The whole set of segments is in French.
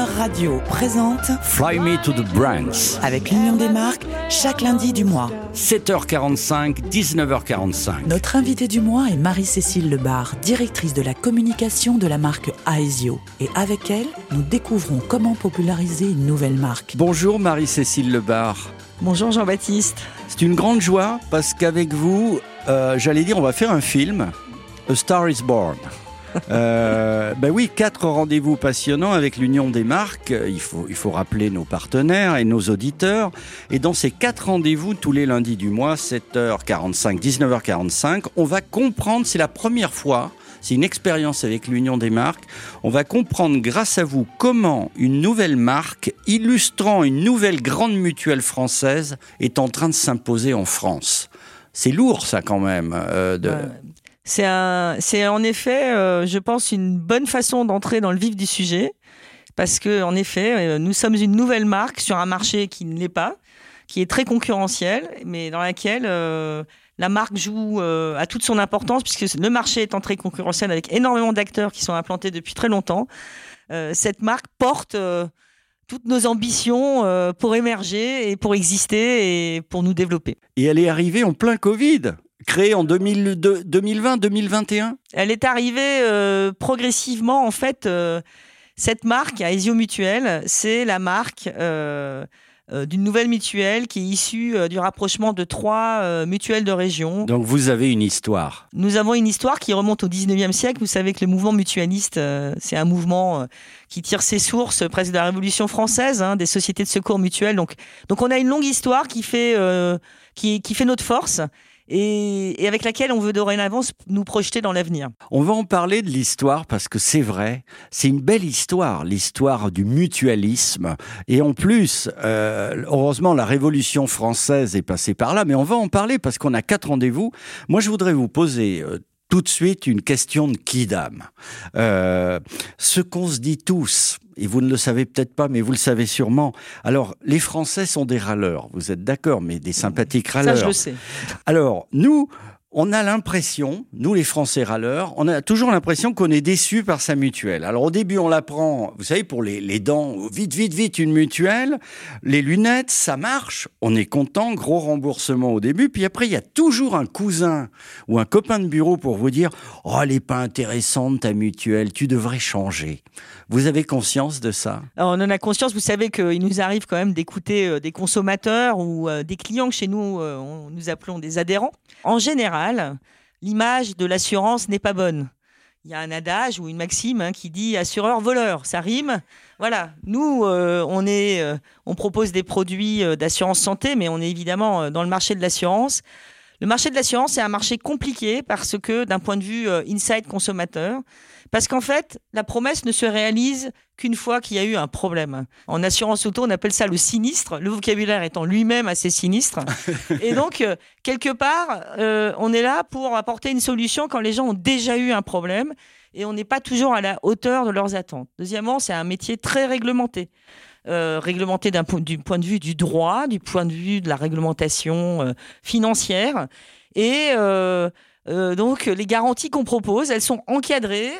Radio présente Fly Me to the Brands. avec l'Union des marques chaque lundi du mois. 7h45, 19h45. Notre invitée du mois est Marie-Cécile Lebar, directrice de la communication de la marque Aesio. Et avec elle, nous découvrons comment populariser une nouvelle marque. Bonjour Marie-Cécile Lebar. Bonjour Jean-Baptiste. C'est une grande joie parce qu'avec vous, euh, j'allais dire, on va faire un film, A Star is Born. Euh, ben oui, quatre rendez-vous passionnants avec l'Union des marques. Il faut, il faut rappeler nos partenaires et nos auditeurs. Et dans ces quatre rendez-vous, tous les lundis du mois, 7h45, 19h45, on va comprendre, c'est la première fois, c'est une expérience avec l'Union des marques, on va comprendre grâce à vous comment une nouvelle marque illustrant une nouvelle grande mutuelle française est en train de s'imposer en France. C'est lourd ça quand même. euh, de... C'est un, c'est en effet, euh, je pense, une bonne façon d'entrer dans le vif du sujet, parce que en effet, euh, nous sommes une nouvelle marque sur un marché qui ne l'est pas, qui est très concurrentiel, mais dans laquelle euh, la marque joue euh, à toute son importance, puisque le marché étant très concurrentiel avec énormément d'acteurs qui sont implantés depuis très longtemps. euh, cette marque porte euh, toutes nos ambitions pour émerger et pour exister et pour nous développer. Et elle est arrivée en plein Covid, créée en 2020-2021. Elle est arrivée euh, progressivement. En fait, euh, cette marque, Aesio Mutuelle, c'est la marque euh, d'une nouvelle mutuelle qui est issue du rapprochement de trois mutuelles de région. Donc vous avez une histoire. Nous avons une histoire qui remonte au 19e siècle. Vous savez que le mouvement mutualiste, c'est un mouvement qui tire ses sources presque de la Révolution française, hein, des sociétés de secours mutuels. Donc, donc on a une longue histoire qui fait, qui, qui fait notre force. Et, et avec laquelle on veut dorénavant nous projeter dans l'avenir. On va en parler de l'histoire parce que c'est vrai, c'est une belle histoire, l'histoire du mutualisme. Et en plus, euh, heureusement, la Révolution française est passée par là, mais on va en parler parce qu'on a quatre rendez-vous. Moi, je voudrais vous poser euh, tout de suite une question de kidam. Euh, ce qu'on se dit tous, et vous ne le savez peut-être pas, mais vous le savez sûrement. Alors, les Français sont des râleurs, vous êtes d'accord, mais des sympathiques râleurs. Ça, je le sais. Alors, nous, on a l'impression, nous les Français râleurs, on a toujours l'impression qu'on est déçu par sa mutuelle. Alors au début, on la prend, vous savez, pour les, les dents, vite, vite, vite, une mutuelle. Les lunettes, ça marche, on est content, gros remboursement au début. Puis après, il y a toujours un cousin ou un copain de bureau pour vous dire « Oh, elle est pas intéressante ta mutuelle, tu devrais changer. » Vous avez conscience de ça? On en a conscience. Vous savez qu'il nous arrive quand même d'écouter euh, des consommateurs ou euh, des clients que chez nous, euh, nous appelons des adhérents. En général, l'image de l'assurance n'est pas bonne. Il y a un adage ou une maxime hein, qui dit assureur-voleur. Ça rime. Voilà. Nous, euh, euh, on propose des produits euh, d'assurance santé, mais on est évidemment dans le marché de l'assurance. Le marché de l'assurance, c'est un marché compliqué parce que d'un point de vue euh, inside consommateur, parce qu'en fait, la promesse ne se réalise qu'une fois qu'il y a eu un problème. En assurance auto, on appelle ça le sinistre, le vocabulaire étant lui-même assez sinistre. Et donc, euh, quelque part, euh, on est là pour apporter une solution quand les gens ont déjà eu un problème et on n'est pas toujours à la hauteur de leurs attentes. Deuxièmement, c'est un métier très réglementé. Euh, réglementé d'un du point de vue du droit, du point de vue de la réglementation euh, financière. Et euh, donc, les garanties qu'on propose, elles sont encadrées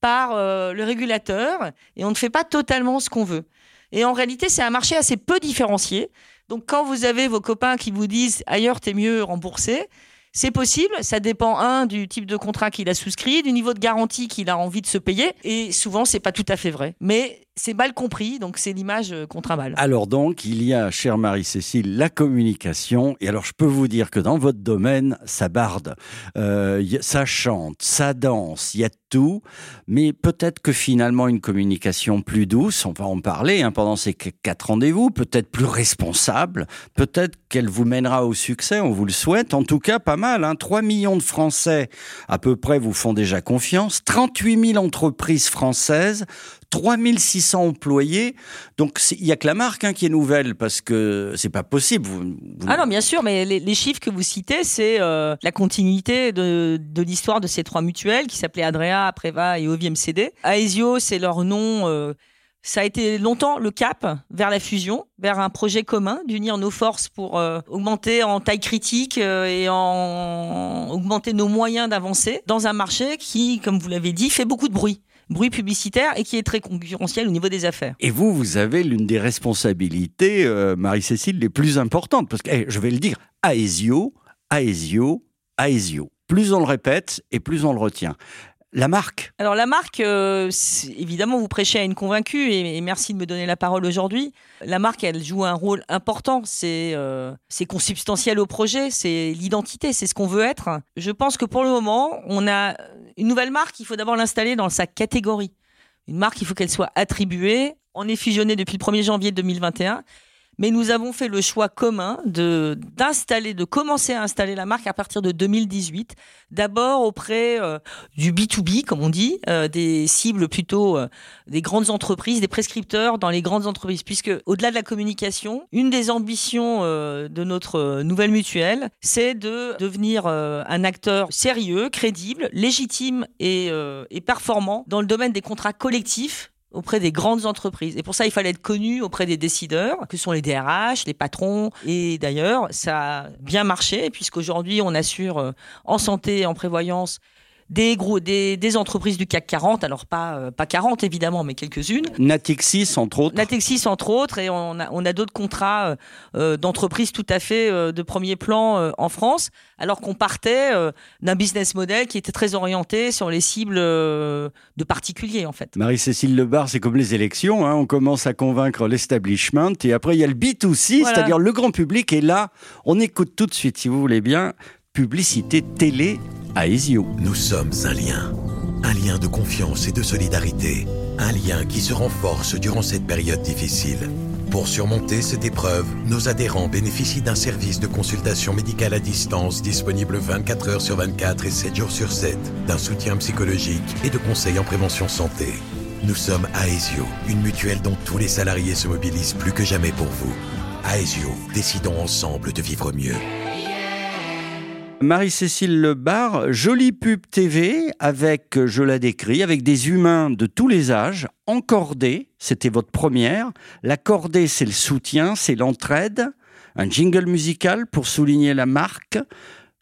par le régulateur et on ne fait pas totalement ce qu'on veut. Et en réalité, c'est un marché assez peu différencié. Donc, quand vous avez vos copains qui vous disent ailleurs, t'es mieux remboursé, c'est possible. Ça dépend, un, du type de contrat qu'il a souscrit, du niveau de garantie qu'il a envie de se payer. Et souvent, c'est pas tout à fait vrai. Mais c'est mal compris, donc c'est l'image euh, qu'on travaille. Alors donc, il y a, chère Marie-Cécile, la communication. Et alors, je peux vous dire que dans votre domaine, ça barde, euh, ça chante, ça danse, il y a tout. Mais peut-être que finalement, une communication plus douce, on va en parler hein, pendant ces qu- quatre rendez-vous, peut-être plus responsable, peut-être qu'elle vous mènera au succès, on vous le souhaite. En tout cas, pas mal. Hein, 3 millions de Français, à peu près, vous font déjà confiance. 38 000 entreprises françaises. 3600 employés. Donc, il y a que la marque hein, qui est nouvelle parce que c'est pas possible. Vous, Ah non, bien sûr, mais les, chiffres que vous citez, c'est euh, la continuité de, l'histoire de ces trois mutuelles qui s'appelaient Adrea, Preva et Ovi MCD. Aesio, c'est leur nom. euh, ça a été longtemps le cap vers la fusion, vers un projet commun d'unir nos forces pour euh, augmenter en taille critique et en augmenter nos moyens d'avancer dans un marché qui, comme vous l'avez dit, fait beaucoup de bruit. Bruit publicitaire et qui est très concurrentiel au niveau des affaires. Et vous, vous avez l'une des responsabilités, euh, Marie-Cécile, les plus importantes, parce que, eh, je vais le dire, Aesio, Aesio, Aesio. Plus on le répète et plus on le retient. La marque Alors la marque, euh, évidemment, vous prêchez à une convaincue et, merci de me donner la parole aujourd'hui. La marque, elle joue un rôle important. C'est euh, consubstantiel au projet, c'est l'identité, c'est ce qu'on veut être. Je pense que pour le moment, on a une nouvelle marque. Il faut d'abord l'installer dans sa catégorie. Une marque, il faut qu'elle soit attribuée. On est fusionné depuis le 1er janvier 2021 mais nous avons fait le choix commun de d'installer, de commencer à installer la marque à partir de 2018. D'abord auprès euh, du B2B, comme on dit, euh, des cibles plutôt euh, des grandes entreprises, des prescripteurs dans les grandes entreprises, puisque au-delà de la communication, une des ambitions de notre nouvelle mutuelle, c'est de devenir un acteur sérieux, crédible, légitime et, et performant dans le domaine des contrats collectifs auprès des grandes entreprises. Et pour ça, il fallait être connu auprès des décideurs, que sont les DRH, les patrons. Et d'ailleurs, ça a bien marché, puisqu'aujourd'hui, on assure euh, en santé en prévoyance des, gros, des, des, entreprises du CAC 40, alors pas, euh, pas 40 évidemment, mais quelques-unes. Natixis entre autres. Natixis entre autres, et on a, on a d'autres contrats euh, euh d'entreprises tout à fait euh, de premier plan en France, alors qu'on partait d'un business model qui était très orienté sur les cibles de particuliers en fait. Marie-Cécile Lebar, c'est comme les élections, hein, on commence à convaincre l'establishment, et après il y a le B2C, c'est-à-dire le grand public, et là on écoute tout de suite, si vous voulez bien, publicité télé nous sommes un lien. Un lien de confiance et de solidarité. Un lien qui se renforce durant cette période difficile. Pour surmonter cette épreuve, nos adhérents bénéficient d'un service de consultation médicale à distance disponible 24 heures sur 24 et 7 jours sur 7, d'un soutien psychologique et de conseils en prévention santé. Nous sommes Aesio, une mutuelle dont tous les salariés se mobilisent plus que jamais pour vous. Aesio, décidons ensemble de vivre mieux. Marie-Cécile Lebar, jolie pub TV avec, je la décris, avec des humains de tous les âges, encordés, c'était votre première. La cordée, c'est le soutien, c'est l'entraide. Un jingle musical pour souligner la marque.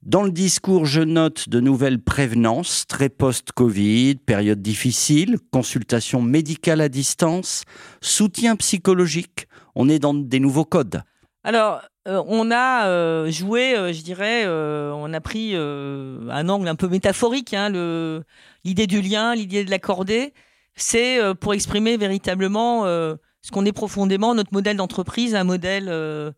Dans le discours, je note de nouvelles prévenances, très post-Covid, période difficile, consultation médicale à distance, soutien psychologique. On est dans des nouveaux codes. Alors, euh, on a euh, joué, euh, je dirais, on a pris un angle un peu métaphorique, hein, l'idée du lien, l'idée de l'accorder. C'est pour exprimer véritablement ce qu'on est profondément, notre modèle d'entreprise, un modèle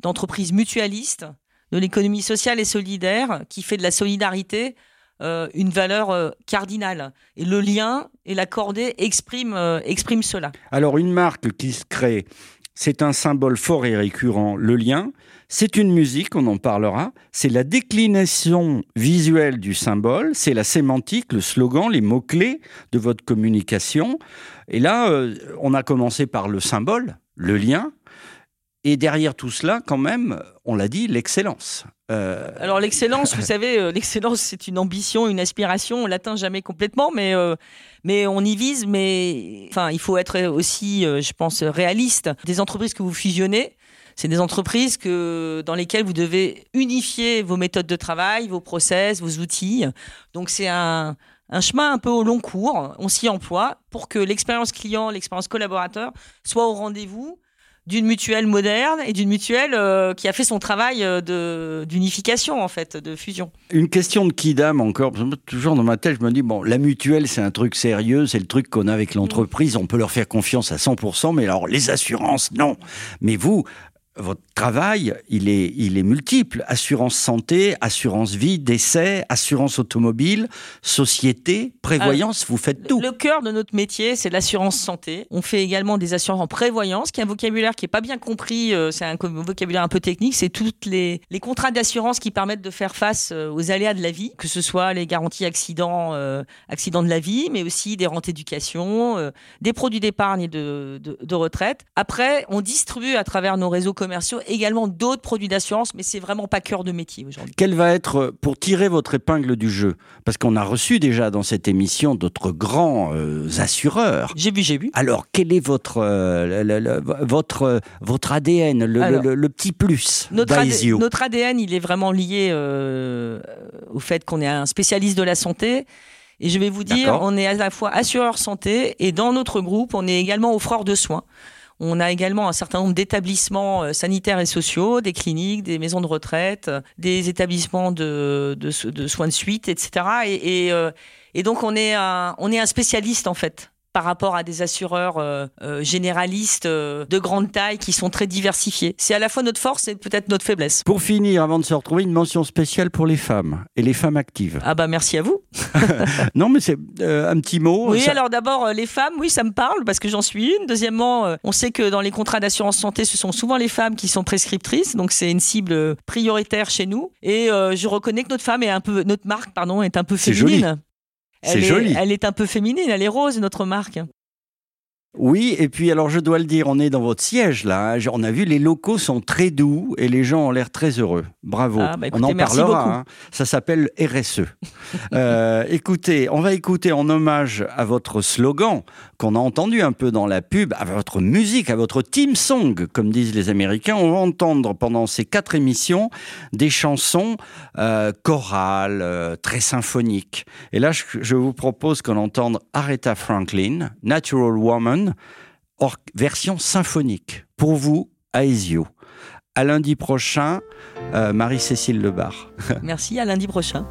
d'entreprise mutualiste, de l'économie sociale et solidaire, qui fait de la solidarité une valeur cardinale. Et le lien et l'accorder expriment, expriment cela. Alors une marque qui se crée c'est un symbole fort et récurrent, le lien. C'est une musique, on en parlera. C'est la déclinaison visuelle du symbole, c'est la sémantique, le slogan, les mots-clés de votre communication. Et là, euh, on a commencé par le symbole, le lien. Et derrière tout cela, quand même, on l'a dit, l'excellence. Euh, Alors l'excellence, vous savez, euh, l'excellence, c'est une ambition, une aspiration. On l'atteint jamais complètement, mais euh, mais on y vise. Mais enfin, il faut être aussi, je pense, réaliste. Des entreprises que vous fusionnez, c'est des entreprises que dans lesquelles vous devez unifier vos méthodes de travail, vos process, vos outils. Donc c'est un un chemin un peu au long cours. On s'y emploie pour que l'expérience client, l'expérience collaborateur soit au rendez-vous d'une mutuelle moderne et d'une mutuelle euh, qui a fait son travail euh, d'unification en fait, de fusion. Une question de Kidam encore, toujours dans ma tête, je me dis bon, la mutuelle c'est un truc sérieux, c'est le truc qu'on a avec l'entreprise, on peut leur faire confiance à 100%, mais alors les assurances non. Mais vous, votre travail, il est, il est multiple. Assurance santé, assurance vie, décès, assurance automobile, société, prévoyance, vous faites tout. Le cœur de notre métier, c'est l'assurance santé. On fait également des assurances en prévoyance, qui est un vocabulaire qui est pas bien compris, euh, c'est un vocabulaire un peu technique, c'est toutes les, les contrats d'assurance qui permettent de faire face euh, aux aléas de la vie, que ce soit les garanties accidents, euh, accidents de la vie, mais aussi des rentes éducation, des produits d'épargne et de, de, de retraite. Après, on distribue à travers nos réseaux commerciaux également d'autres produits d'assurance, mais c'est vraiment pas cœur de métier aujourd'hui. Quel va être, euh, pour tirer votre épingle du jeu, parce qu'on a reçu déjà dans cette émission d'autres grands euh, assureurs. J'ai vu, j'ai vu. Alors, quel est votre, euh, votre, votre ADN, le, petit plus notre, notre ADN, il est vraiment lié au fait qu'on est un spécialiste de la santé Et je vais vous dire, on est à la fois assureur santé et dans notre groupe, on est également offreur de soins. On a également un certain nombre d'établissements euh, sanitaires et sociaux, des cliniques, des maisons de retraite, des établissements de, soins de suite, etc. Et, et, donc on est un spécialiste en fait par rapport à des assureurs euh, euh, généralistes euh, de grande taille qui sont très diversifiés. C'est à la fois notre force et peut-être notre faiblesse. Pour finir, avant de se retrouver, une mention spéciale pour les femmes et les femmes actives. Ah bah merci à vous. non mais c'est un petit mot. Oui, alors d'abord les femmes, oui ça me parle parce que j'en suis une. Deuxièmement, on sait que dans les contrats d'assurance santé, ce sont souvent les femmes qui sont prescriptrices, donc c'est une cible prioritaire chez nous. Et je reconnais que notre femme est un peu, notre marque pardon, est un peu féminine. C'est joli. Elle est un peu féminine, elle est rose, notre marque. Oui, et puis alors je dois le dire, on est dans votre siège là. Hein. On a vu les locaux sont très doux et les gens ont l'air très heureux. Bravo. Ah, bah on en parlera. Hein. Ça s'appelle RSE. euh, écoutez, on va écouter en hommage à votre slogan qu'on a entendu un peu dans la pub, à votre musique, à votre team song, comme disent les Américains. On va entendre pendant ces quatre émissions des chansons euh, chorales, euh, très symphoniques. Et là, je, je vous propose qu'on entende Aretha Franklin, Natural Woman version symphonique, pour vous, à Ezio. À lundi prochain, euh, Marie-Cécile Lebar. Merci, à lundi prochain.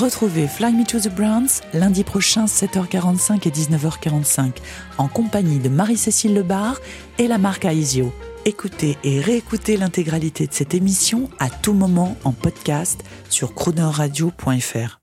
Retrouvez Fly Me to the Browns lundi prochain 7h45 et 19h45 en compagnie de Marie-Cécile Lebar et la marque Aesio. Écoutez et réécoutez l'intégralité de cette émission à tout moment en podcast sur croonerradio.fr.